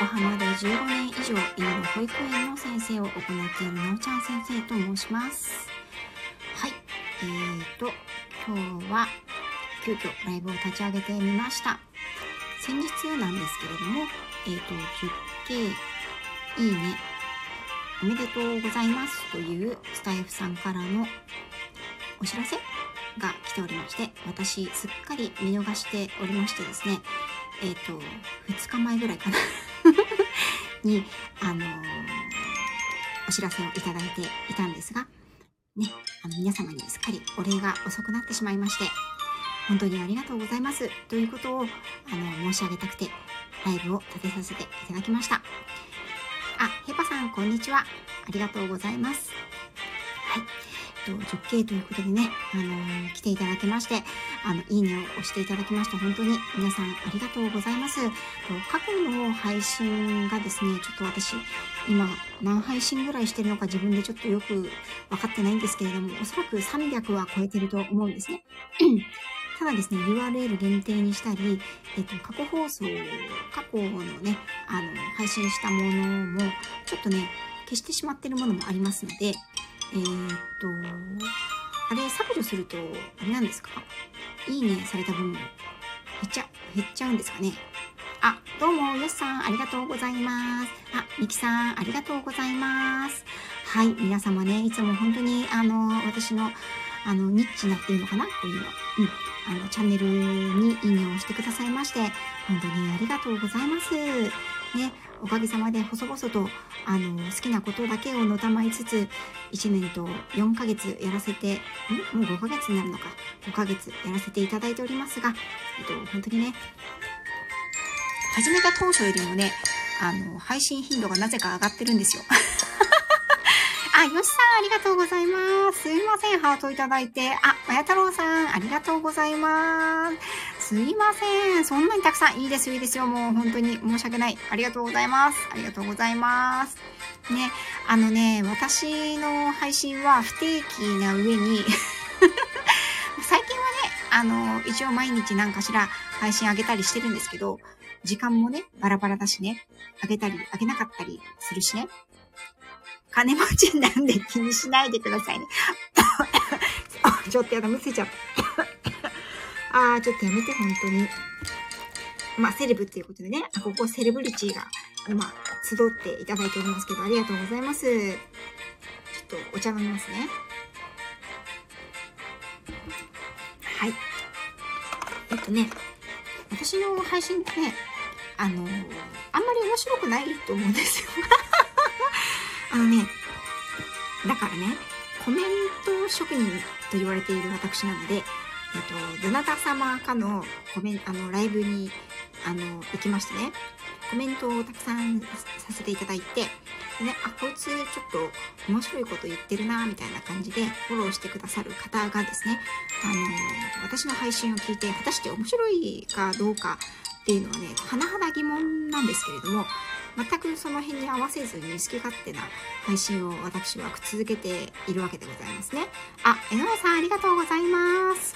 横浜で15年以上犬の保育園の先生を行っているなおちゃん先生と申します。はい。えーと今日は急遽ライブを立ち上げてみました。先日なんですけれどもえーと 10K いいねおめでとうございますというスタイフさんからのお知らせが来ておりまして、私すっかり見逃しておりましてですね、えっ、ー、と、2日前ぐらいかな。に、あのー、お知らせをいただいていたんですが、ね、あの皆様にすっかりお礼が遅くなってしまいまして、本当にありがとうございますということをあの申し上げたくて、ライブを立てさせていただきました。あ、ヘパさん、こんにちは。ありがとうございます。はい。と、10K ということでね、あのー、来ていただきまして、あの、いいねを押していただきまして、本当に皆さんありがとうございます。と過去の配信がですね、ちょっと私、今、何配信ぐらいしてるのか自分でちょっとよく分かってないんですけれども、おそらく300は超えてると思うんですね。ただですね、URL 限定にしたり、えっ、と、過去放送、過去のね、あの、配信したものも、ちょっとね、消してしまってるものもありますので、えー、っと、あれ削除すると、あれなんですか？いいねされた分も減っちゃ、減っちゃうんですかね？あ、どうも、よしさん、ありがとうございます。あ、みきさん、ありがとうございます。はい、皆様ね、いつも本当に、あの、私の、あの、ニッチなっていうのかな？こういうの。うん。あの、チャンネルにいいねをしてくださいまして、本当にありがとうございます。ね、おかげさまで細々と、あの、好きなことだけをのたまいつつ、1年と4ヶ月やらせて、ん？もう5ヶ月になるのか。5ヶ月やらせていただいておりますが、えっと、本当にね、始めた当初よりもね、あの、配信頻度がなぜか上がってるんですよ。あ、よしさん、ありがとうございます。すいません、ハートいただいて。あ、まや太郎さん、ありがとうございます。すいません。そんなにたくさん。いいですよ、いいですよ。もう本当に申し訳ない。ありがとうございます。ありがとうございます。ね、あのね、私の配信は不定期な上に 最近はね、あの、一応毎日何かしら配信あげたりしてるんですけど、時間もね、バラバラだしね、あげたり、あげなかったりするしね。金持ちなんで気にしないでくださいね。ちょっとやだ、むせちゃった。あー、ちょっとやめて、本当に。まあ、セレブっていうことでね、ここセレブリティが、まあ、集っていただいておりますけど、ありがとうございます。ちょっとお茶飲みますね。はい。えっとね、私の配信ってね、あのー、あんまり面白くないと思うんですよ。あのね、だからね、コメント職人と言われている私なので、えっと、どなた様かのコメン、あの、ライブに、あの、行きましてね、コメントをたくさんさせていただいて、でね、あ、こいつちょっと面白いこと言ってるな、みたいな感じでフォローしてくださる方がですね、あの、私の配信を聞いて、果たして面白いかどうかっていうのはね、甚だ疑問なんですけれども、全くその辺に合わせずに好き勝手な配信を私は続けているわけでございますね。あ、江上さんありがとうございます。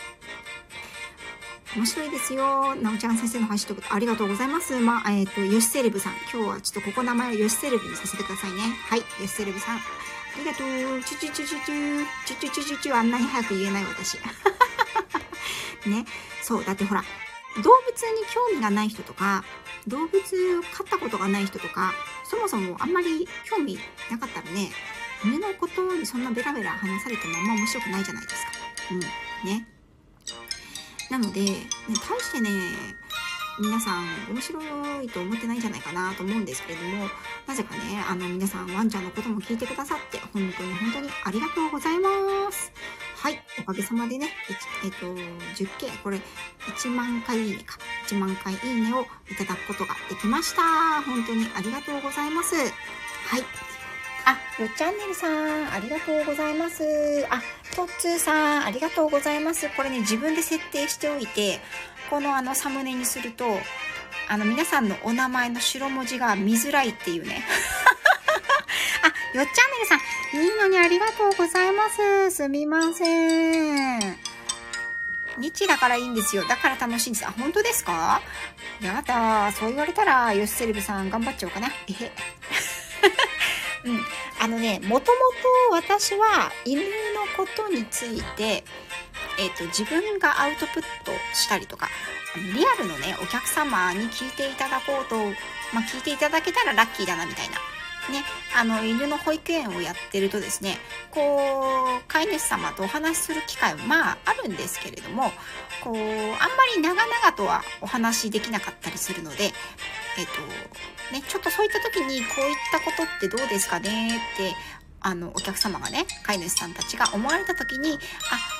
面白いですよ。なおちゃん先生の配信ということありがとうございます。まあ、えっ、ー、と、よしセレブさん。今日はちょっとここ名前をよしセレブにさせてくださいね。はい、よしセレブさん。ありがとう。チュチュチュチュチュ、チュチュチュチュチュ、あんなに早く言えない私。ね。そう、だってほら、動物に興味がない人とか、動物飼ったことがない人とか、そもそもあんまり興味なかったらね、犬のことにそんなベラベラ話されてもあんま面白くないじゃないですか。うん。ね。なので、ね、大してね、皆さん面白いと思ってないんじゃないかなと思うんですけれども、なぜかね、あの皆さんワンちゃんのことも聞いてくださって、本当に本当にありがとうございます。はい、おかげさまでね、えっと、10K、これ、1万回いいねか。1万回いいねをいただくことができました。本当にありがとうございます。はい。あ、よっチャンネルさん、ありがとうございます。あ、トッツーさん、ありがとうございます。これね、自分で設定しておいて、このあのサムネにすると、あの皆さんのお名前の白文字が見づらいっていうね。よっチャンネルさん、いいのにありがとうございます。すみません。ニッチだからいいんですよ。だから楽しいんです。あ、本当ですか？やだ。そう言われたら、ヨシセレブさん頑張っちゃおうかな。えへ。うん。あのね、もともと私は犬のことについて、えっ、ー、と、自分がアウトプットしたりとか、リアルのね、お客様に聞いていただこうと、まあ、聞いていただけたらラッキーだなみたいなね、あの、犬の保育園をやってるとですね、こう、飼い主様とお話しする機会もまああるんですけれども、こう、あんまり長々とはお話しできなかったりするので、えっ、と、ね、ちょっとそういった時にこういったことってどうですかねってあの、お客様がね、飼い主さんたちが思われた時に、あ、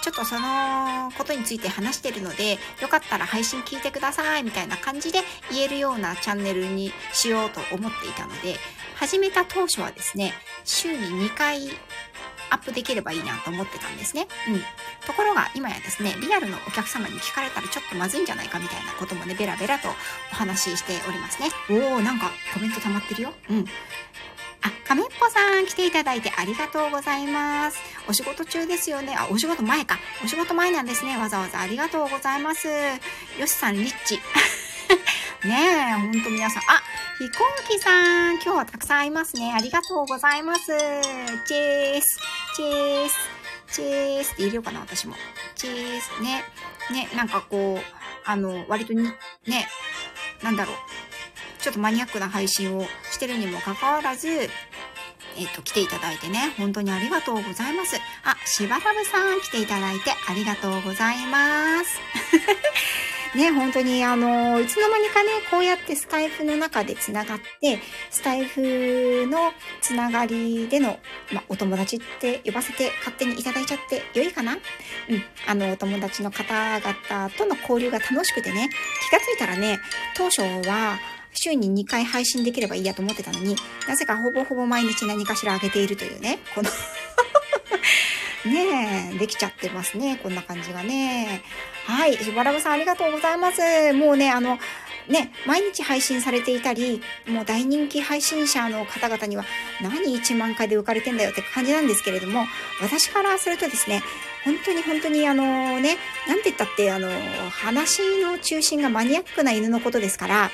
ちょっとそのことについて話してるので、よかったら配信聞いてください、みたいな感じで言えるようなチャンネルにしようと思っていたので、始めた当初はですね、週に2回アップできればいいなと思ってたんですね。うん。ところが今やですね、リアルのお客様に聞かれたらちょっとまずいんじゃないかみたいなこともね、ベラベラとお話ししておりますね。おー、なんかコメント溜まってるよ。うん。あ、亀っぽさん来ていただいてありがとうございます。お仕事中ですよね。あ、お仕事前か。お仕事前なんですね。わざわざありがとうございます。よしさん、リッチ。ねえ、ほんと皆さん。あ、飛行機さん、今日はたくさんいますね。ありがとうございます。チェース、チェース、チェースって言えるかな、私も。チェース、ね。ね、なんかこう、あの、割とに、ね、なんだろう。ちょっとマニアックな配信をしてるにもかかわらず、えっ、と、来ていただいてね、本当にありがとうございます。あ、しばらぶさん来ていただいてありがとうございます。ね、本当にあの、いつの間にかね、こうやってスタイフの中で繋がって、スタイフのつながりでの、まお友達って呼ばせて勝手にいただいちゃって良いかな？うん。あの、お友達の方々との交流が楽しくてね、気がついたらね、当初は、週に2回配信できればいいやと思ってたのに、なぜかほぼほぼ毎日何かしら上げているというね、このねえ、できちゃってますね。こんな感じがね。はい。しばらぶさんありがとうございます。もうね、あの、ね、毎日配信されていたり、もう大人気配信者の方々には、何1万回で浮かれてんだよって感じなんですけれども、私からするとですね、本当に本当にあのね、なんて言ったって、あの、話の中心がマニアックな犬のことですから、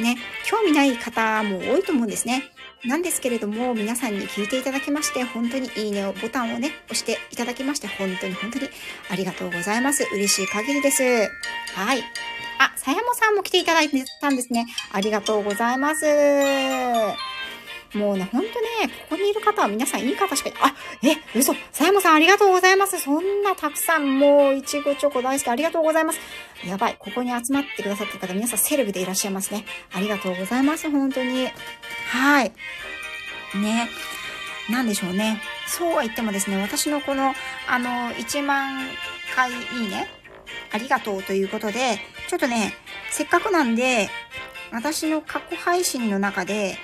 ね、興味ない方も多いと思うんですね。なんですけれども、皆さんに聞いていただきまして、本当にいいねをボタンをね、押していただきまして、本当に本当にありがとうございます。嬉しい限りです。はい。あ、さやもさんも来ていただいてたんですね。ありがとうございます。もうね、ほんとね、ここにいる方は皆さんいい方しかい、あ、え、嘘、さやもさんありがとうございます。そんなたくさん、もう、いちごチョコ大好きありがとうございます。やばい、ここに集まってくださってる方、皆さんセレブでいらっしゃいますね。ありがとうございます、本当に。はい。ね。なんでしょうね。そうは言ってもですね、私のこの、あの、1万回いいね、ありがとうということで、ちょっとね、せっかくなんで、私の過去配信の中で、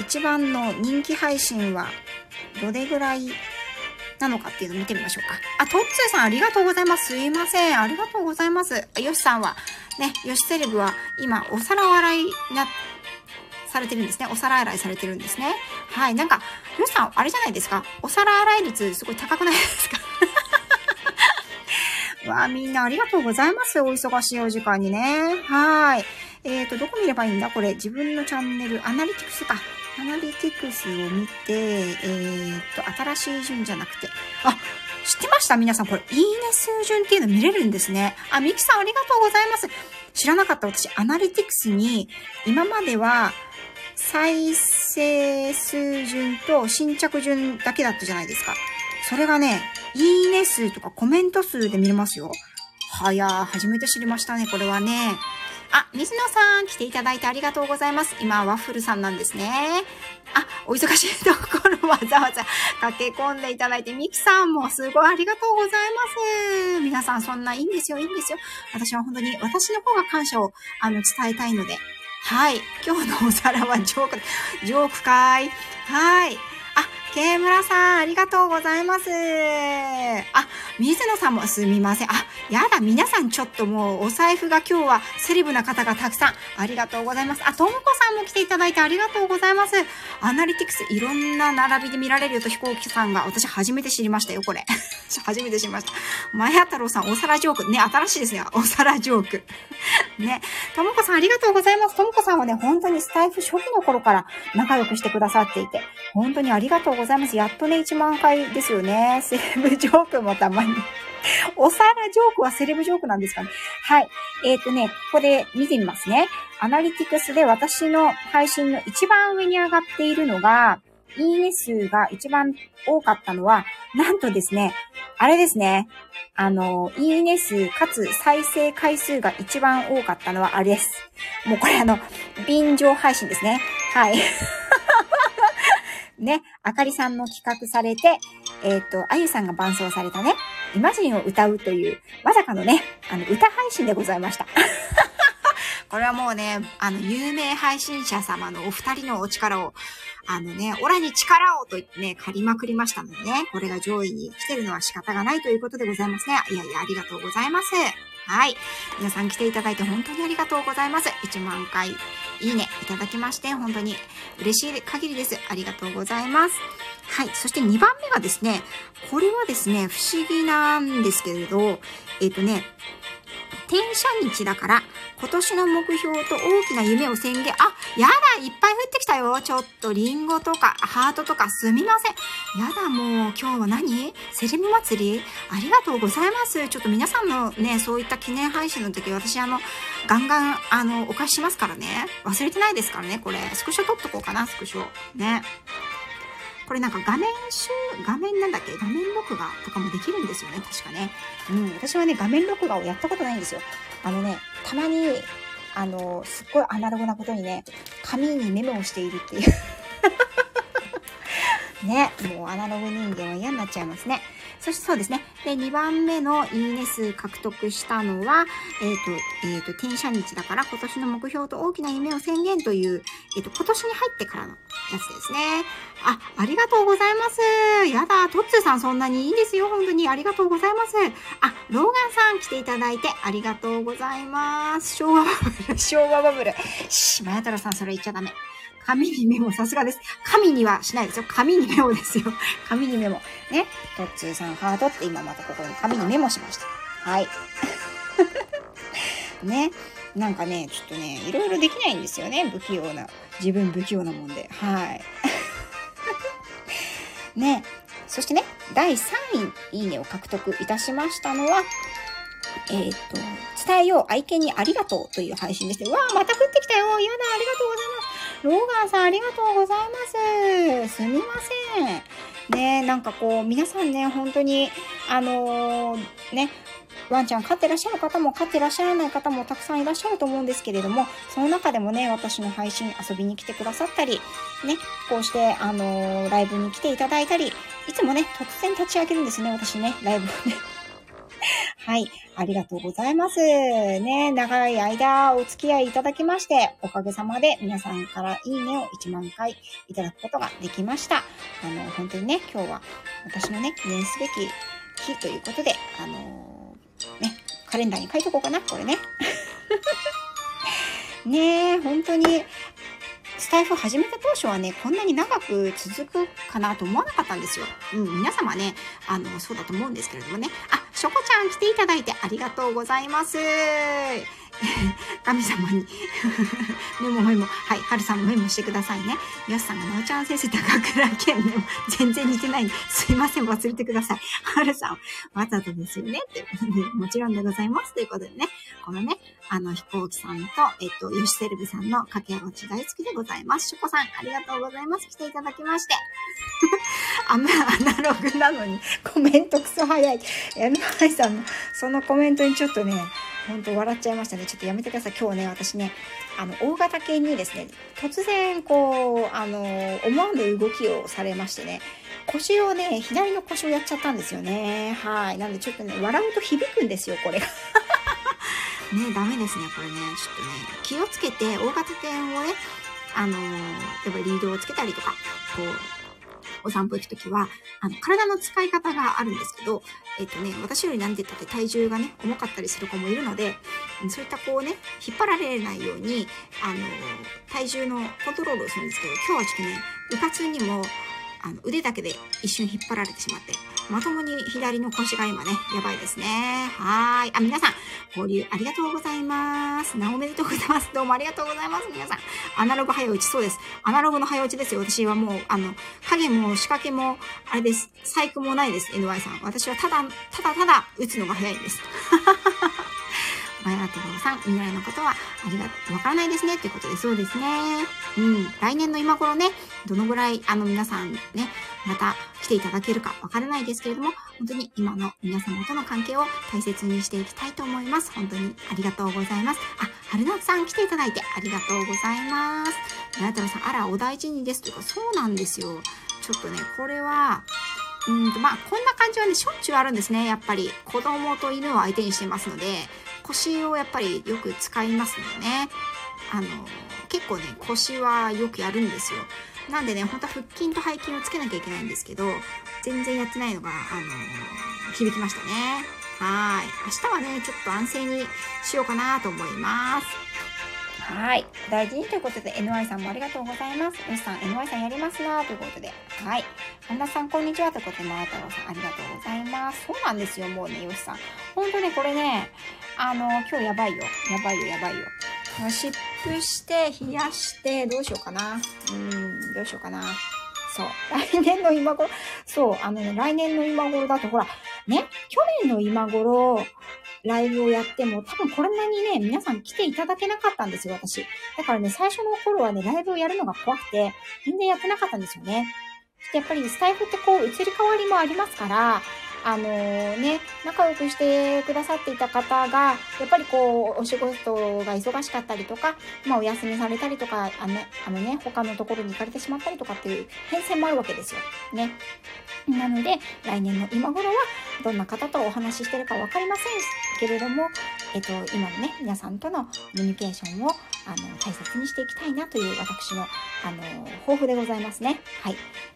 一番の人気配信は、どれぐらいなのかっていうのを見てみましょうか。あ、トッツーさんありがとうございます。すいません。ありがとうございます。ヨシさんは、ね、ヨシセレブは今、お皿洗いな、されてるんですね。お皿洗いされてるんですね。はい。なんか、ヨシさん、あれじゃないですか。お皿洗い率すごい高くないですか？わあ、みんなありがとうございます。お忙しいお時間にね。はい。えっ、ー、と、どこ見ればいいんだ？これ、自分のチャンネル、アナリティクスか。アナリティクスを見て、えー、っと、新しい順じゃなくて、あ、知ってました？皆さん、これ、いいね数順っていうの見れるんですね。あ、ミキさんありがとうございます。知らなかった私、アナリティクスに、今までは、再生数順と新着順だけだったじゃないですか。それがね、いいね数とかコメント数で見れますよ。はやー、初めて知りましたね、これはね。あ、水野さん、来ていただいてありがとうございます。今、ワッフルさんなんですね。あ、お忙しいところわざわざ駆け込んでいただいて、ミキさんもすごいありがとうございます。皆さん、そんないいんですよ、いいんですよ。私は本当に、私の方が感謝を、あの、伝えたいので。はい。今日のお皿はジョーク、ジョークかい。はい。あ、ケ村さん、ありがとうございます。あ、水野さんもすみません。あ、やだ、皆さんちょっともうお財布が今日はセレブな方がたくさん。ありがとうございます。あ、ともこさんも来ていただいてありがとうございます。アナリティクスいろんな並びで見られるよと飛行機さんが私初めて知りましたよ、これ。初めて知りました。まや太郎さん、お皿ジョーク。ね、新しいですね。お皿ジョーク。ね。ともこさんありがとうございます。ともこさんはね、本当にスタイフ初期の頃から仲良くしてくださっていて、本当にありがとうございます。ございますやっとね、1万回ですよね。セレブジョークもたまに。お皿ジョークはセレブジョークなんですかね。はい。えっ、ー、とね、ここで見てみますね。アナリティクスで私の配信の一番上に上がっているのが、いいね数が一番多かったのは、なんとですね、あれですね。あの、いいね数かつ再生回数が一番多かったのはあれです。もうこれあの、便乗配信ですね。はい。ね、あかりさんの企画されて、えっ、ー、と、あゆさんが伴奏されたね、イマジンを歌うという、まさかのね、あの、歌配信でございました。これはもうね、あの、有名配信者様のお二人のお力を、あのね、オラに力をと言ってね、借りまくりましたのでね、これが上位に来てるのは仕方がないということでございますね。いやいや、ありがとうございます。はい。皆さん来ていただいて本当にありがとうございます。1万回いいねいただきまして、本当に嬉しい限りです。ありがとうございます。はい。そして2番目がですね、これはですね、不思議なんですけれど、えっ、ー、とね、転写日だから、今年の目標と大きな夢を宣言。あ、やだいっぱい降ってきたよちょっとリンゴとかハートとかすみません。やだもう今日は何？セレブ祭り？ありがとうございます。ちょっと皆さんのね、そういった記念配信の時私あの、ガンガンあの、お返ししますからね。忘れてないですからね、これ。スクショ撮っとこうかな、スクショ。ね。これなんか画面集、画面なんだっけ？画面録画とかもできるんですよね、確かね。うん、私はね、画面録画をやったことないんですよ。あのね、たまに、あの、すっごいアナログなことにね、紙にメモをしているっていう ね、もうアナログ人間は嫌になっちゃいますね。そしてそうですね。で、2番目のいいね数獲得したのは、えっ、ー、と、えっ、ー、と、転写日だから今年の目標と大きな夢を宣言という、えっ、ー、と、今年に入ってからのやつですね。あ、ありがとうございます。やだ、トッツーさんそんなにいいんですよ。本当にありがとうございます。あ、ローガンさん来ていただいてありがとうございます。昭和バブル、昭和バブル。し、まやたらさんそれ言っちゃダメ。紙にメモ、さすがです。紙にはしないですよ。紙にメモですよ。紙にメモ。ね。トッツーさんハートって今またここに紙にメモしました。はい。ね。なんかね、ちょっとね、いろいろできないんですよね。不器用な。自分不器用なもんで。はい。ね。そしてね、第3位、いいねを獲得いたしましたのは、えっ、ー、と、伝えよう愛犬にありがとうという配信でして、わーまた降ってきたよやだありがとうございますローガンさんありがとうございます。すみません。ねなんかこう、皆さんね、本当に、あのー、ね、ワンちゃん飼ってらっしゃる方も飼ってらっしゃらない方もたくさんいらっしゃると思うんですけれども、その中でもね、私の配信遊びに来てくださったり、ね、こうして、あのー、ライブに来ていただいたり、いつもね、突然立ち上げるんですね、私ね、ライブをね。はい。ありがとうございます。ね、長い間お付き合いいただきまして、おかげさまで皆さんからいいねを1万回いただくことができました。あの、本当にね、今日は私のね、記念すべき日ということで、あのー、ね、カレンダーに書いとこうかな、これね。ねえ、本当に、スタイフ始めた当初はね、こんなに長く続くかなと思わなかったんですよ。うん、皆様ね、あの、そうだと思うんですけれどもね。あ、しょこちゃん来ていただいてありがとうございます。神様にメモメモ。はい。はるさんもメモしてくださいね。よしさんがなおちゃん先生高倉健メモ。全然似てない。すいません。忘れてください。はるさん、わざとですよね。ということで、もちろんでございます。ということでね。このね、あの、飛行機さんと、えっと、ヨシセルビさんの掛け合いち大好きでございます。ショコさん、ありがとうございます。来ていただきまして。あんまアナログなのに、コメントクソ早い。さんの、そのコメントにちょっとね、本当笑っちゃいましたね。ちょっとやめてください。今日ね、私ね、あの、大型犬にですね、突然、こう、あの、思わぬ動きをされましてね、腰をね、左の腰をやっちゃったんですよね。はい。なんでちょっとね、笑うと響くんですよ、これが。ね、ダメですね、これね。ちょっとね、気をつけて、大型犬をね、あのやっぱりリードをつけたりとか、こう、お散歩行くときは、あの、体の使い方があるんですけど、えっ、とね、私よりなんて言ったって体重がね、重かったりする子もいるので、そういったこうね、引っ張られないように、あの、体重のコントロールをするんですけど、今日はちょっとね、うかつにも、あの、腕だけで一瞬引っ張られてしまって、まともに左の腰が今ね、やばいですね。はい。あ、皆さん、交流ありがとうございます。なおめでとうございます。どうもありがとうございます。皆さん。アナログ早打ち、そうです。アナログの早打ちですよ。私はもう、あの、影も仕掛けも、あれです。細工もないです。NY さん。私はただ、ただただ打つのが早いんです。マヤトロさん、未来のことはありが、わからないですね。っていうことで、そうですね。うん。来年の今頃ね、どのぐらい、あの、皆さんね、また来ていただけるかわからないですけれども、本当に今の皆様との関係を大切にしていきたいと思います。本当にありがとうございます。あ、春夏さん来ていただいてありがとうございます。マヤトロさん、あら、お大事にです。というか、そうなんですよ。ちょっとね、これは、うんと、まあ、こんな感じはね、しょっちゅうあるんですね。やっぱり、子供と犬を相手にしてますので、腰をやっぱりよく使いますのでね。あの、結構ね、腰はよくやるんですよ。なんでね、本当は腹筋と背筋をつけなきゃいけないんですけど、全然やってないのが、あの、響きましたね。はい。明日はね、ちょっと安静にしようかなと思います。はい。大事にということで、NY さんもありがとうございます。よしさん、NY さんやりますなということで。はい。神田さん、こんにちはということで、前太郎さん、ありがとうございます。そうなんですよ、もうね、よしさん。ほんとね、これね、あの、今日やばいよ。やばいよ、やばいよ。湿布して、冷やして、どうしようかな。うん、どうしようかな。そう。来年の今頃、そう、あのね、来年の今頃だと、ほら、ね、去年の今頃、ライブをやっても、多分こんなにね、皆さん来ていただけなかったんですよ、私。だからね、最初の頃はね、ライブをやるのが怖くて、全然やってなかったんですよね。やっぱりスタイフってこう、移り変わりもありますから、あの、ね、仲良くしてくださっていた方が、やっぱりこう、お仕事が忙しかったりとか、まあお休みされたりとか、あのね、あのね、他のところに行かれてしまったりとかっていう変遷もあるわけですよ。ね。なので、来年の今頃は、どんな方とお話ししてるか分かりませんけれども、えっと、今のね、皆さんとのコミュニケーションを、あの、大切にしていきたいなという私の、あの、抱負でございますね。はい。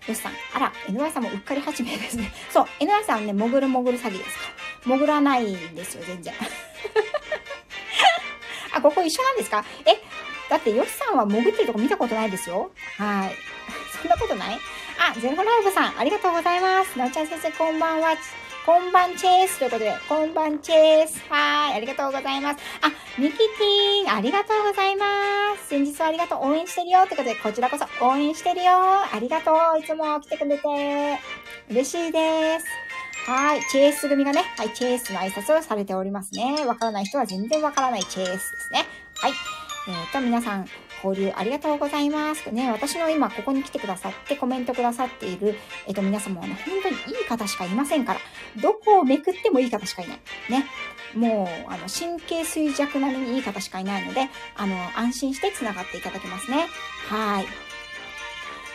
よしさん、あら、NY さんもうっかり始めですね。そう、NY さんね、潜る潜る詐欺ですから。潜らないんですよ、全然。あ、ここ一緒なんですか？え、だってよしさんは潜ってるとこ見たことないですよ。はい。そんなことない？あ、ゼロライブさん、ありがとうございます。なおちゃん先生、こんばんは。こんばんチェースということで、こんばんチェース。はい、ありがとうございます。あ、ミキティーン、ありがとうございます。先日はありがとう。応援してるよ。ということで、こちらこそ応援してるよ。ありがとう。いつも来てくれて。嬉しいです。はい。チェース組がね、はい、チェースの挨拶をされておりますね。わからない人は全然わからないチェースですね。はい。えっ、ー、と、皆さん、交流ありがとうございます。ね、私の今ここに来てくださってコメントくださっている、えっ、と、皆様はね、本当にいい方しかいませんから、どこをめくってもいい方しかいない。ね。もう、あの、神経衰弱並みにいい方しかいないので、あの、安心して繋がっていただけますね。はい。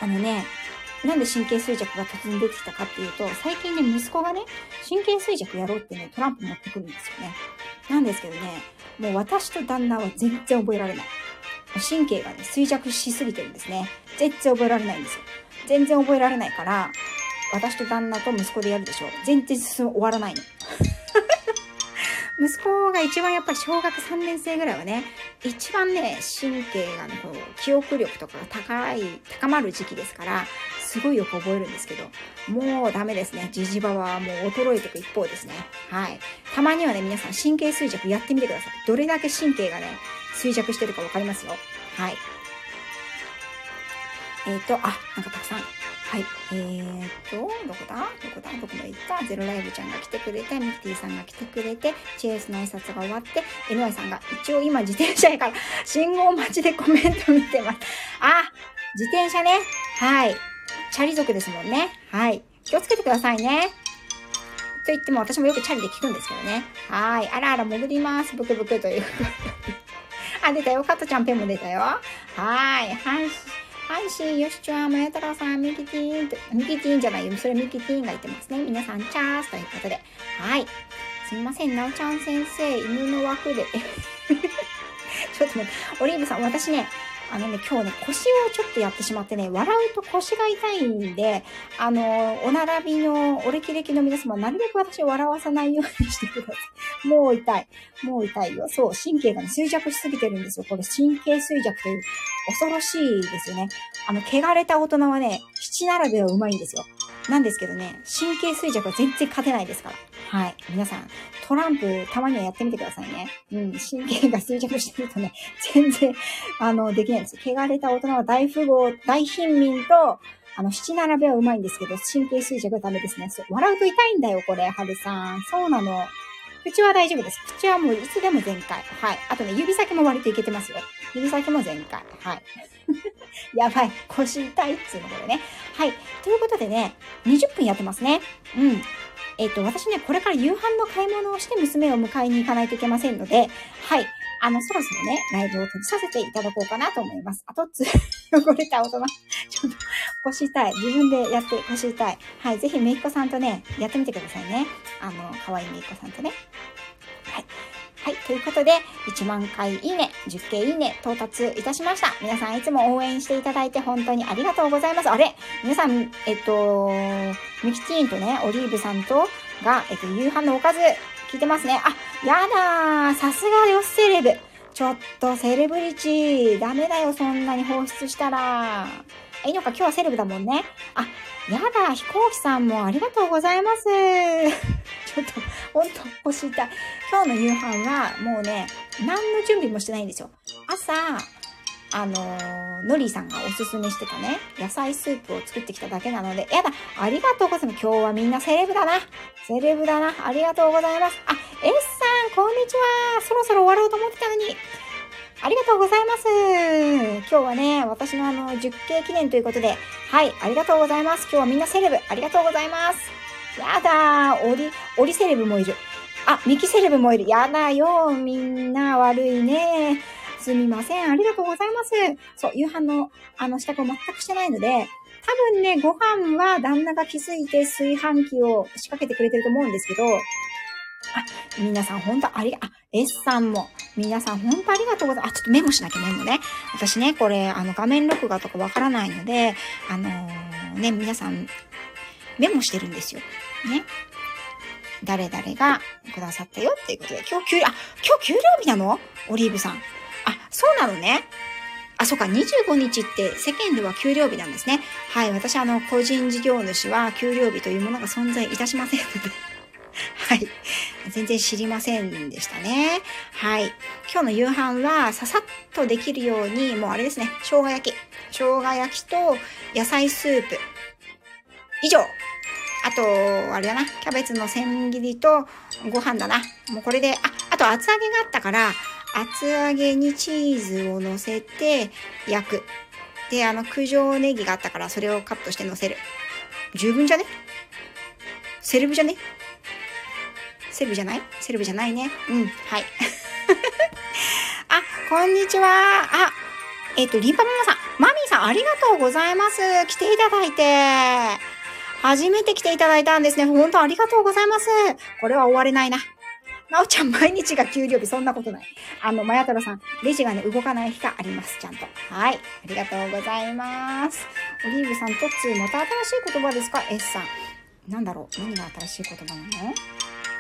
あのね、なんで神経衰弱が突然出てきたかっていうと、最近ね、息子がね、神経衰弱やろうってね、トランプ持ってくるんですよね。なんですけどね、もう私と旦那は全然覚えられない。神経がね、衰弱しすぎてるんですね。全然覚えられないんですよ。全然覚えられないから、私と旦那と息子でやるでしょ。全然進む終わらないの。息子が一番やっぱり小学3年生ぐらいはね、一番ね、神経がね、こう、記憶力とかが高い、高まる時期ですから、すごいよく覚えるんですけど、もうダメですね。ジジバはもう衰えていく一方ですね。はい。たまにはね、皆さん神経衰弱やってみてください。どれだけ神経がね、衰弱してるかわかりますよ。はい。えっ、ー、と、あ、なんかたくさん。はい。えーと、どこだ？どこだ？どこまで行ったゼロライブちゃんが来てくれて、ミッティさんが来てくれて、チェイスの挨拶が終わって、NY さんが一応今自転車やから 信号待ちでコメント見てます。あ、自転車ね。はい。チャリ族ですもんね。はい。気をつけてくださいね。と言っても私もよくチャリで聞くんですけどね。はい。あらあら潜ります。ブクブクという。あ、出たよ。カットちゃんペンも出たよ。はい。はい。はい、しよしちゃん、まや太郎さん、ミキティーンと、ミキティーンじゃないよ。それミキティーンが言ってますね。皆さん、チャースということで。はい。すみません、なおちゃん先生、犬の枠で。ちょっと待って、オリーブさん、私ね、あのね、今日ね、腰をちょっとやってしまってね、笑うと腰が痛いんで、あの、お並びの、お歴々の皆様、なるべく私を笑わさないようにしてください。もう痛い。もう痛いよ。そう、神経がね、衰弱しすぎてるんですよ。これ、神経衰弱という、恐ろしいですよね。あの、汚れた大人はね、七並べはうまいんですよ。なんですけどね、神経衰弱は全然勝てないですから。はい。皆さん、トランプ、たまにはやってみてくださいね。うん、神経が衰弱してるとね、全然、あの、できないんです。汚れた大人は大富豪、大貧民と、あの、七並べはうまいんですけど、神経衰弱はダメですね。そう、笑うと痛いんだよ、これ、はるさん。そうなの。口は大丈夫です。口はもういつでも全開。はい。あとね、指先も割といけてますよ。指先も全開。はい。やばい。腰痛いっつうのこれね。はい。ということでね、20分やってますね。うん。えっ、と、私ね、これから夕飯の買い物をして娘を迎えに行かないといけませんので、はい。あの、そろそろね、ライブを閉じさせていただこうかなと思います。あとつ、汚れた大人。ちょっと、腰痛い。自分でやって腰痛い。はい。ぜひ、めいっ子さんとね、やってみてくださいね。あの、可愛いめいっ子さんとね。はい。ということで、1万回いいね、10件いいね、到達いたしました。皆さんいつも応援していただいて本当にありがとうございます。あれ皆さん、えっと、ミキティーンとね、オリーブさんとが、えっと、夕飯のおかず、聞いてますね。あ、やだー。さすがよ、セレブ。ちょっと、セレブリチー。ダメだよ、そんなに放出したら。いいのか、今日はセレブだもんね。あ、やだ、飛行機さんもありがとうございます。ちょっと、ほんと腰痛い。今日の夕飯は、もうね、何の準備もしてないんですよ。朝、あのー、ノリーさんがおすすめしてたね、野菜スープを作ってきただけなので、やだ、ありがとうございます。今日はみんなセレブだな。セレブだな。ありがとうございます。あ、S さん、こんにちは。そろそろ終わろうと思ってたのに。ありがとうございます。今日はね、私のあの、10系記念ということで、はい、ありがとうございます。今日はみんなセレブ、ありがとうございます。やだー、オリ、オリセレブもいる。あ、ミキセレブもいる。やだよ、みんな悪いね。すみません。ありがとうございます。そう、夕飯の、あの、支度を全くしてないので、多分ね、ご飯は旦那が気づいて炊飯器を仕掛けてくれてると思うんですけど、あ、皆さん本当ありが、あ、S さんも、皆さん本当ありがとうございます。あ、ちょっとメモしなきゃメモね。私ね、これ、あの、画面録画とかわからないので、あのー、ね、皆さん、メモしてるんですよ。ね。誰々がくださったよっていうことで、今日給、あ、今日給料日なの？オリーブさん。あ、そうなのね。あ、そうか、25日って世間では給料日なんですね。はい、私あの、個人事業主は給料日というものが存在いたしませんので。はい。全然知りませんでしたね。はい。今日の夕飯はささっとできるように、もうあれですね、生姜焼き。生姜焼きと野菜スープ。以上。あと、あれだな、キャベツの千切りとご飯だな。もうこれで、あ、あと厚揚げがあったから、厚揚げにチーズを乗せて焼く。で、あの、九条ネギがあったからそれをカットして乗せる。十分じゃね？セレブじゃね？セレブじゃない？セレブじゃないね。うん、はい。あ、こんにちは。あ、えっ、ー、と、リンパママさん、マミーさんありがとうございます。来ていただいて。初めて来ていただいたんですね。本当ありがとうございます。これは終われないな。なおちゃん、毎日が給料日、そんなことない。あの、まや太郎さん、レジがね、動かない日があります、ちゃんと。はい。ありがとうございます。オリーブさん、トッツー、また新しい言葉ですか ?S さん。なんだろう？何が新しい言葉なの？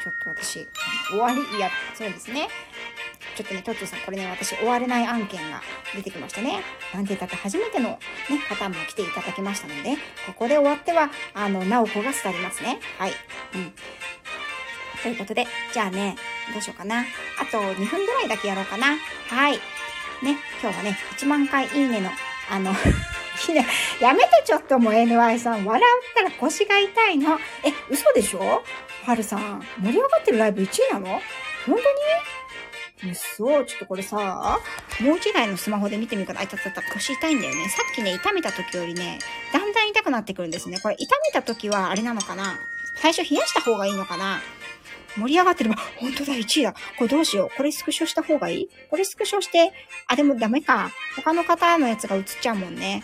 ちょっと私、終わり、いや、そうですね。ちょっとね、トッツーさん、これね、私、終われない案件が出てきましたね。なんて言ったって初めてのね、方も来ていただきましたので、ここで終わっては、あの、なおこが伝わりますね。はい。うん。ということで、じゃあね、どうしようかな。あと2分ぐらいだけやろうかな。はい。ね、今日はね、1万回いいねの、あの やめてちょっともう NY さん。笑ったら腰が痛いの。え、嘘でしょ？はるさん。盛り上がってるライブ1位なの？本当に？嘘ちょっとこれさ、もう一台のスマホで見てみるから、あいたたた腰痛いんだよね。さっきね、痛めた時よりね、だんだん痛くなってくるんですね。これ痛めた時はあれなのかな？最初冷やした方がいいのかな？盛り上がってるわ。本当だ、1位だ。これどうしよう？これスクショした方がいい？これスクショして、あ、でもダメか。他の方のやつが映っちゃうもんね。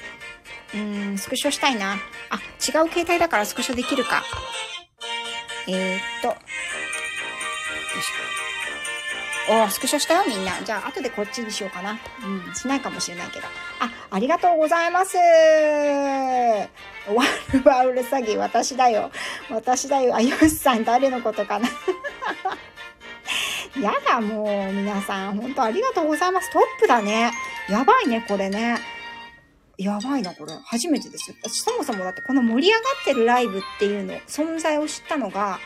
うーん、スクショしたいな。あ、違う携帯だからスクショできるか。えー、っと。よいしょ。おスクショしたよ、みんな。じゃあ、後でこっちにしようかな。うん、しないかもしれないけど。あ、ありがとうございます。ワルワル詐欺、私だよ。私だよ。あ、ヨシさん、誰のことかな。やだ、もう、皆さん。本当ありがとうございます。トップだね。やばいね、これね。やばいな、これ。初めてですよ。私、そもそもだって、この盛り上がってるライブっていうの、存在を知ったのが、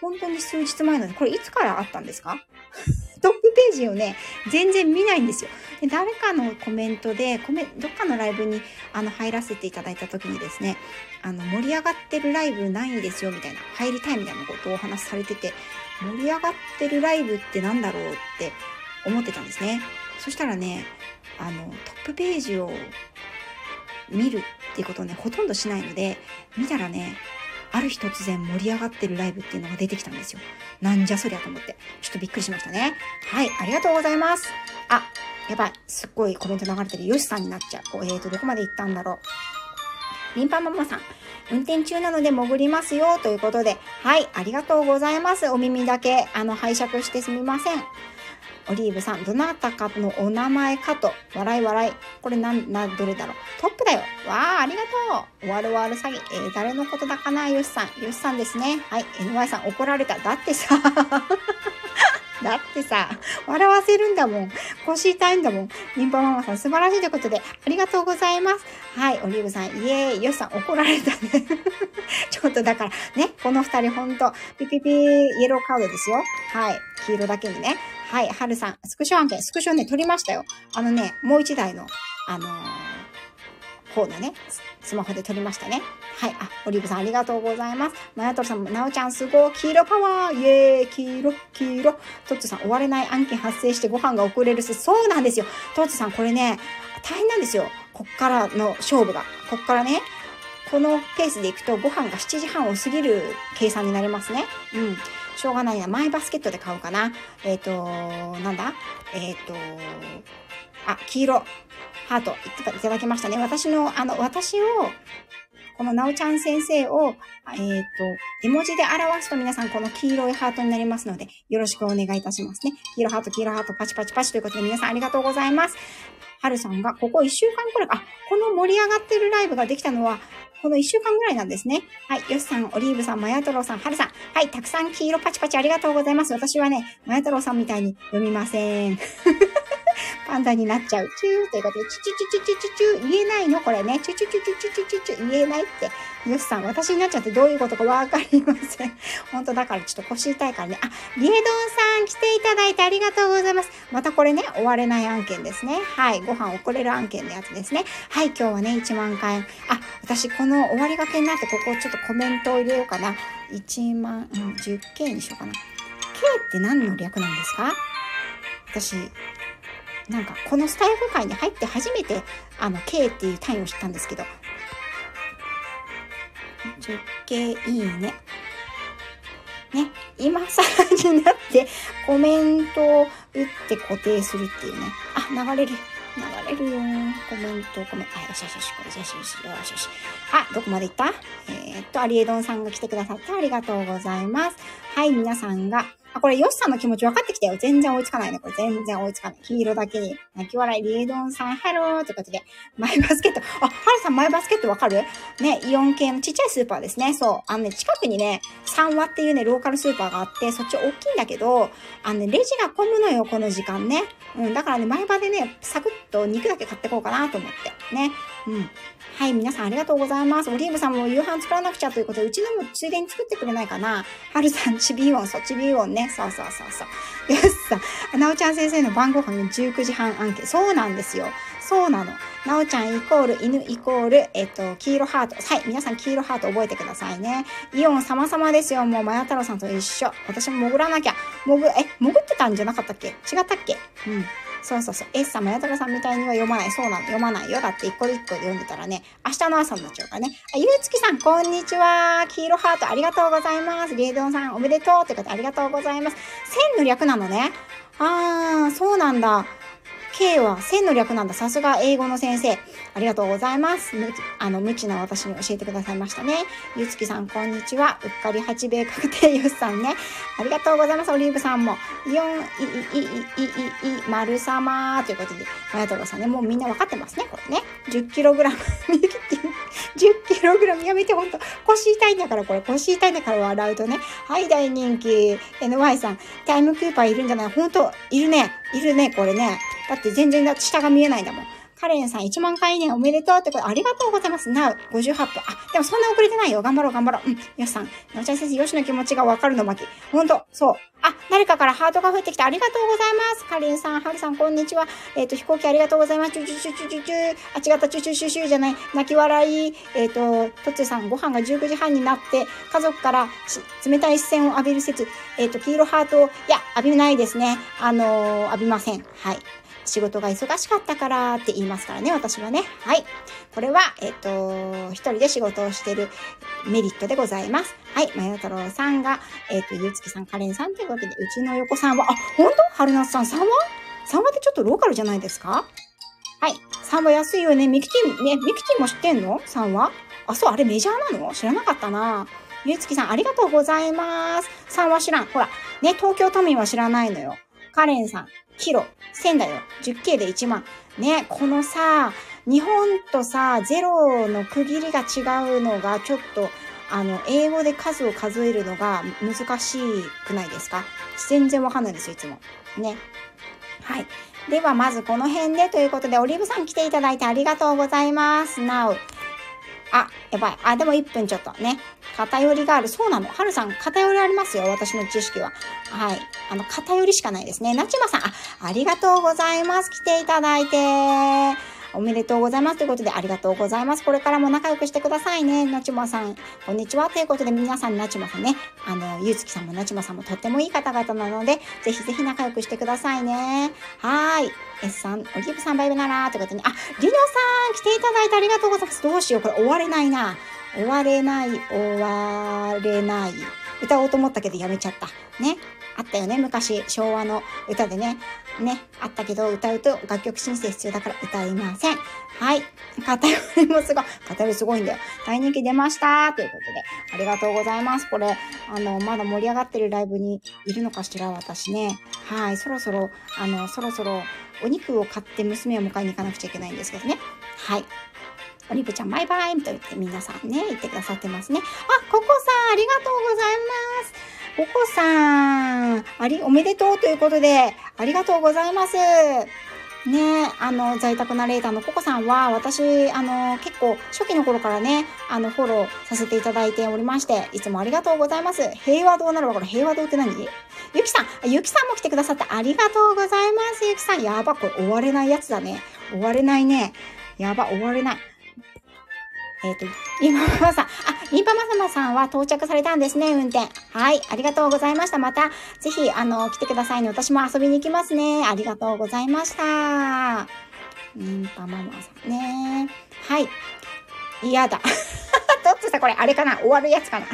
本当に数日前なので、これいつからあったんですか？トップページをね、全然見ないんですよ。で誰かのコメントで、コメどっかのライブにあの入らせていただいた時にですね、あの、盛り上がってるライブないんですよ、みたいな、入りたいみたいなことをお話しされてて、盛り上がってるライブってなんだろうって思ってたんですね。そしたらね、あの、トップページを見るっていうことをね、ほとんどしないので、見たらね、ある日突然盛り上がってるライブっていうのが出てきたんですよ。なんじゃそりゃと思って。ちょっとびっくりしましたね。はい、ありがとうございます。あ、やばい。すっごいコメント流れてる。よしさんになっちゃう。えーと、どこまで行ったんだろう。リンパママさん。運転中なので潜りますよ。ということで。はい、ありがとうございます。お耳だけ、あの、拝借してすみません。オリーブさん、どなたかのお名前かと、笑い笑い。これなん、な、どれだろう。トップだよ。わあ、ありがとう。わるわる詐欺。えー、誰のことだかな？よしさん。よしさんですね。はい。NY さん、怒られた。だってさ、だってさ、笑わせるんだもん。腰痛いんだもん。リンパママさん、素晴らしいということで、ありがとうございます。はい、オリーブさん、イエーイ。よしさん、怒られたね。ちょっとだから、ね、この二人ほんと、ピピピイエローカードですよ。はい、黄色だけにね。はい、はるさん、スクショ案件、スクショね、撮りましたよ。あのね、もう一台の、あのー方のね、スマホで撮りましたね。はい。あ、オリーブさんありがとうございます。マヤトルさんも、なおちゃんすごい。黄色パワーイエーイ黄色、黄色。トッツさん、終われない案件発生してご飯が遅れるし、そうなんですよ。トッツさん、これね、大変なんですよ。こっからの勝負が。こっからね、このペースでいくとご飯が7時半を過ぎる計算になりますね。うん。しょうがないな。マイバスケットで買おうかな。えっ、ー、と、なんだ？えっ、ー、と、あ、黄色。ハートいただきましたね。私の、あの、私を、このなおちゃん先生を、えっ、ー、と、絵文字で表すと皆さんこの黄色いハートになりますので、よろしくお願いいたしますね。黄色ハート、黄色ハート、パチパチパチということで皆さんありがとうございます。はるさんが、ここ1週間くらい、あ、この盛り上がってるライブができたのは、この一週間ぐらいなんですね。はい。よしさん、オリーブさん、まやとろさん、はるさん。はい。たくさん黄色パチパチありがとうございます。私はね、まやとろさんみたいに読みません。パンダになっちゃう。チューということで、チュチュチュチュチュチュチュ言えないの？これね。チュチュチュチュチュチュチュ言えないって。よしさん、私になっちゃってどういうことかわかりません。本当だからちょっと腰痛いからね。あ、リエドンさん来ていただいてありがとうございます。またこれね、終われない案件ですね。はい。ご飯遅れる案件のやつですね。はい、今日はね、1万回。あ、私この終わりがけになってここちょっとコメントを入れようかな。1万、うん、10K にしようかな。K って何の略なんですか私、なんかこのスタイフ界に入って初めてあの K っていう単位を知ったんですけど。10K いいね。ね今更になってコメントを打って固定するっていうね。あ流れる。流れるよコメントコメント。あよしよしよしよしよしよしよし。あどこまで行った？えー、っとアリエドンさんが来てくださってありがとうございます。はい皆さんがあ、これ、ヨシさんの気持ち分かってきたよ。全然追いつかないね。これ、全然追いつかない。黄色だけに。泣き笑い、リエドンさん、ハローってことで、マイバスケット。あ、ハルさん、マイバスケットわかる？ね、イオン系のちっちゃいスーパーですね。そう。あのね、近くにね、3話っていうね、ローカルスーパーがあって、そっち大きいんだけど、あのね、レジが混むのよ、この時間ね。うん、だからね、前場でね、サクッと肉だけ買ってこうかなと思って。ね。うん。はい、皆さんありがとうございます。オリーブさんも夕飯作らなくちゃということで、うちのもついでに作ってくれないかな。はるさん、ちびーオン、そう、ちびーオンね。そうそうそうそう。よしさ、なおちゃん先生の晩ご飯の19時半案件。そうなんですよ。そうなの。なおちゃんイコール犬イコール、えっと、黄色ハート。はい。皆さん黄色ハート覚えてくださいね。イオン様々ですよ。もう、まや太郎さんと一緒。私も潜らなきゃ。潜、え、潜ってたんじゃなかったっけ？違ったっけ？うん。そうそうそう。S さん、もやたらさんみたいには読まない。そうなの。読まないよ。だって一個一個で読んでたらね、明日の朝になっちゃうからね。あ、ゆうつきさん、こんにちは。黄色ハートありがとうございます。リエドンさん、おめでとう。ということでありがとうございます。線の略なのね。あー、そうなんだ。K は線の略なんだ。さすが英語の先生。ありがとうございます。むあの、無知な私に教えてくださいましたね。ゆつきさん、こんにちは。うっかり八米確定ゆっさんね。ありがとうございます。オリーブさんも。4、い、い、い、い、い、い、い、丸様ということで、ありがとうございますね。もうみんなわかってますね。これね。10キログラム。10キログラムやめて、ほんと。腰痛いんだから、これ。腰痛いんだから笑うとね。はい、大人気。NY さん。タイムクーパーいるんじゃないほんと、いるね。いるね、これね。だって全然だ下が見えないんだもん。カレンさん1万回ね、おめでとうってこと、ありがとうございます。なう、58分。あ、でもそんな遅れてないよ。頑張ろう、頑張ろう。うん。よしさん、のちゃん先生、よしの気持ちがわかるの巻き。ほんと、そう。あ、誰かからハートが降ってきてありがとうございます。カレンさん、ハルさん、こんにちは。えっ、ー、と、飛行機ありがとうございます。チュチュチュチュチュチュ。あ、違った、チュチュチュチュじゃない。泣き笑い。えっ、ー、と、トッツさん、ご飯が19時半になって、家族から冷たい視線を浴びる説。えっ、ー、と、黄色ハートを、いや、浴びないですね。あの浴びません。はい。仕事が忙しかったからって言いますからね、私はね。はい。これは、えっ、と、一人で仕事をしてるメリットでございます。はい。まや太郎さんが、えっ、と、ゆうつきさん、かれんさんということで、うちの横さんは、あ、ほんと春夏さん、3話 ?3 話ってちょっとローカルじゃないですか？はい。3話安いよね。ミキティ、ね、ミキティも知ってんの ?3 話あ、そう、あれメジャーなの？知らなかったな。ゆうつきさん、ありがとうございます。3話知らん。ほら、ね、東京都民は知らないのよ。カレンさん、キロ、1000だよ。10K で1万。ね、このさ、日本とさ、ゼロの区切りが違うのが、ちょっと、あの、英語で数を数えるのが難しくないですか？全然わかんないですよ、いつも。ね。はい。では、まずこの辺でということで、オリーブさん来ていただいてありがとうございます。Now。あ、やばい。あ、でも1分ちょっとね。偏りがある。そうなの。はるさん、偏りありますよ。私の知識は。はい。あの、偏りしかないですね。なちまさん、あ、ありがとうございます。来ていただいて。おめでとうございます。ということで、ありがとうございます。これからも仲良くしてくださいね。なちまさん、こんにちは。ということで、皆さん、なちまさんね、あの、ゆうつきさんもなちまさんもとってもいい方々なので、ぜひぜひ仲良くしてくださいね。はーい。S さん、オリーブさんバイブなら、ということに、あ、りのさん、来ていただいてありがとうございます。どうしよう。これ終われないな。終われない、終われない。歌おうと思ったけどやめちゃった。ね。あったよね。昔、昭和の歌でね。ね。あったけど、歌うと楽曲申請必要だから歌いません。はい。偏りもすごい。偏りすごいんだよ。大人気出ました。ということで、ありがとうございます。これ、あの、まだ盛り上がってるライブにいるのかしら、私ね。はい。そろそろ、あの、そろそろ、お肉を買って娘を迎えに行かなくちゃいけないんですけどね。はい。オリブちゃんバイバイと言って皆さんね、言ってくださってますね。あ、ココさん、ありがとうございます。ココさん、あり、おめでとうということで、ありがとうございます。ねあの、在宅ナレーターのココさんは、私、あの、結構、初期の頃からね、あの、フォローさせていただいておりまして、いつもありがとうございます。平和堂ならばこれ平和堂って何？ゆきさん、ゆきさんも来てくださってありがとうございます。ゆきさん、やば、これ終われないやつだね。終われないね。やば、終われない。えっ、ー、と、リンパママさん、あ、リンパママさんは到着されたんですね、運転。はい、ありがとうございました。また、ぜひ、あの、来てくださいね。私も遊びに行きますね。ありがとうございました。リンパママさんね。はい。嫌だ。どっちさ、これ、あれかな終わるやつかな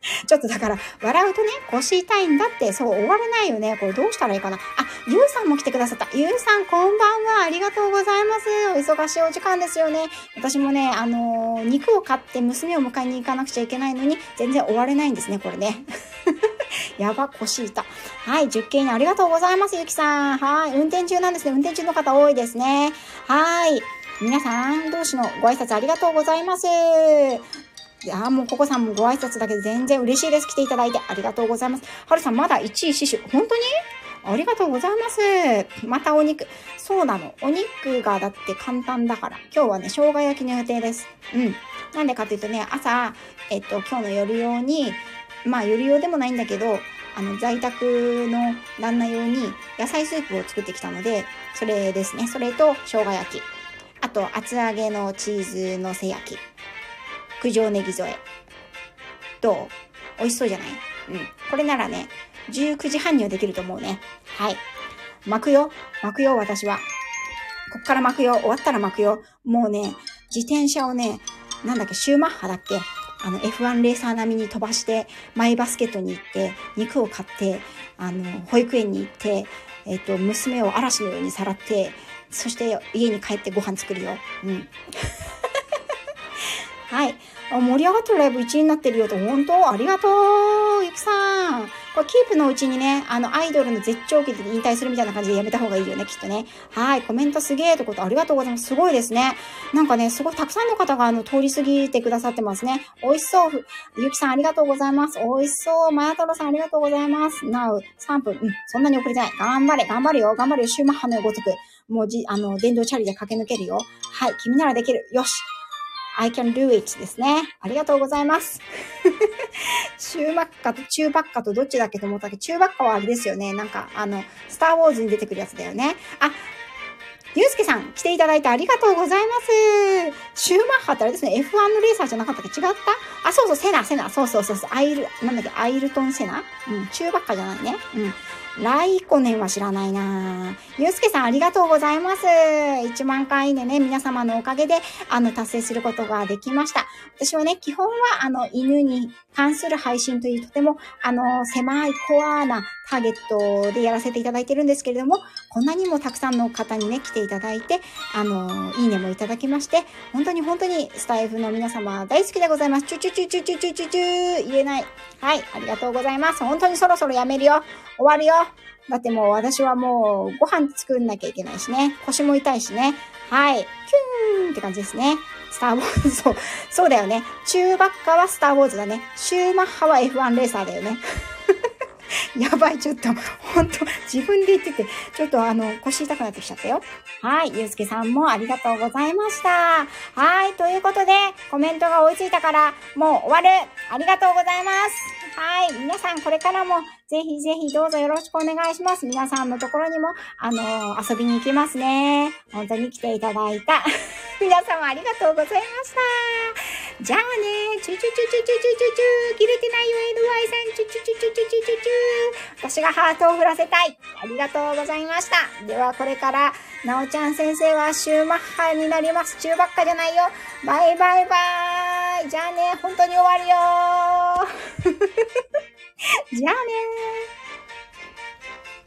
ちょっとだから、笑うとね、腰痛いんだって、そう、終われないよね。これどうしたらいいかな。あ、ゆうさんも来てくださった。ゆうさん、こんばんは。ありがとうございます。お忙しいお時間ですよね。私もね、あのー、肉を買って娘を迎えに行かなくちゃいけないのに、全然終われないんですね、これね。やば、腰痛。はい、10件にありがとうございます、ゆきさん。はい、運転中なんですね。運転中の方多いですね。はい。皆さん同士のご挨拶ありがとうございます。いやもうココさんもご挨拶だけで全然嬉しいです。来ていただいてありがとうございます。はるさんまだ1位死守。本当に？ありがとうございます。またお肉。そうなの。お肉がだって簡単だから。今日はね、生姜焼きの予定です。うん。なんでかっていうとね、朝、えっと、今日の夜用に、まあ夜用でもないんだけど、あの、在宅の旦那用に野菜スープを作ってきたので、それですね。それと生姜焼き。あと、厚揚げのチーズのせ焼き。九条ネギ添え。どう？美味しそうじゃない？うん。これならね、19時半にはできると思うね。はい。巻くよ。巻くよ、私は。こっから巻くよ。終わったら巻くよ。もうね、自転車をね、なんだっけ、シューマッハだっけ？あの F1 レーサー並みに飛ばして、マイバスケットに行って、肉を買って、あの、保育園に行って、ええっ、と、娘を嵐のようにさらって、そして家に帰ってご飯作るよ。うん。はい。あ盛り上がってるライブ1位になってるよと、本当？ありがとうゆきさんこれキープのうちにね、あの、アイドルの絶頂期で引退するみたいな感じでやめた方がいいよね、きっとね。はい、コメントすげえってことありがとうございます。すごいですね。なんかね、すごいたくさんの方があの、通り過ぎてくださってますね。美味しそう。ゆきさんありがとうございます。美味しそう。まやとろさんありがとうございます。なう、3分。うん、そんなに遅れてない。頑張れ、頑張るよ。頑張るよ。シューマッハのごとく。もうじ、あの、電動チャリで駆け抜けるよ。はい、君ならできる。よし。I can do it ですね。ありがとうございます。中ばっかと中ばっかとどっちだっけと思ったけど、中ばっかはあれですよね。なんか、あの、スターウォーズに出てくるやつだよね。あ、ゆうすけさん、来ていただいてありがとうございます。シューマッハってあれですね、F1 のレーサーじゃなかったっけ？違った？あ、そうそう、セナ、セナ。そうそうそうそう。アイル、なんだっけ、アイルトンセナ？うん、中ばっかじゃないね。うん。ライコネは知らないなゆうすけさんありがとうございます。1万回でね、皆様のおかげで、あの、達成することができました。私はね、基本は、あの、犬に関する配信というとても、あの、狭いコアなターゲットでやらせていただいてるんですけれども、こんなにもたくさんの方にね、来ていただいて、あの、いいねもいただきまして、本当に本当にスタイフの皆様大好きでございます。チュチュチュチュチュチュチュチュ言えない。はい、ありがとうございます。本当にそろそろやめるよ。終わるよ。だってもう私はもうご飯作んなきゃいけないしね。腰も痛いしね。はい。キューンって感じですね。スターウォーズ、そう、そうだよね。中ばっかはスターウォーズだね。シューマッハは F1 レーサーだよね。やばい、ちょっと、ほんと、自分で言ってて、ちょっとあの、腰痛くなってきちゃったよ。はい、ゆうすけさんもありがとうございました。はい、ということで、コメントが追いついたから、もう終わる。ありがとうございます。はい、皆さんこれからも、ぜひぜひどうぞよろしくお願いします。皆さんのところにも、あのー、遊びに行きますね。本当に来ていただいた。皆様ありがとうございました。じゃあね、チュチュチュチュチュチュチュチュ切れてないよ、NY さん、チュチュチュチュチュチュチュチュ私がハートを振らせたい。ありがとうございました。では、これから、なおちゃん先生はシューマッハになります。中ばっかじゃないよ。バイバイバーイ。じゃあね、本当に終わるよ じゃあね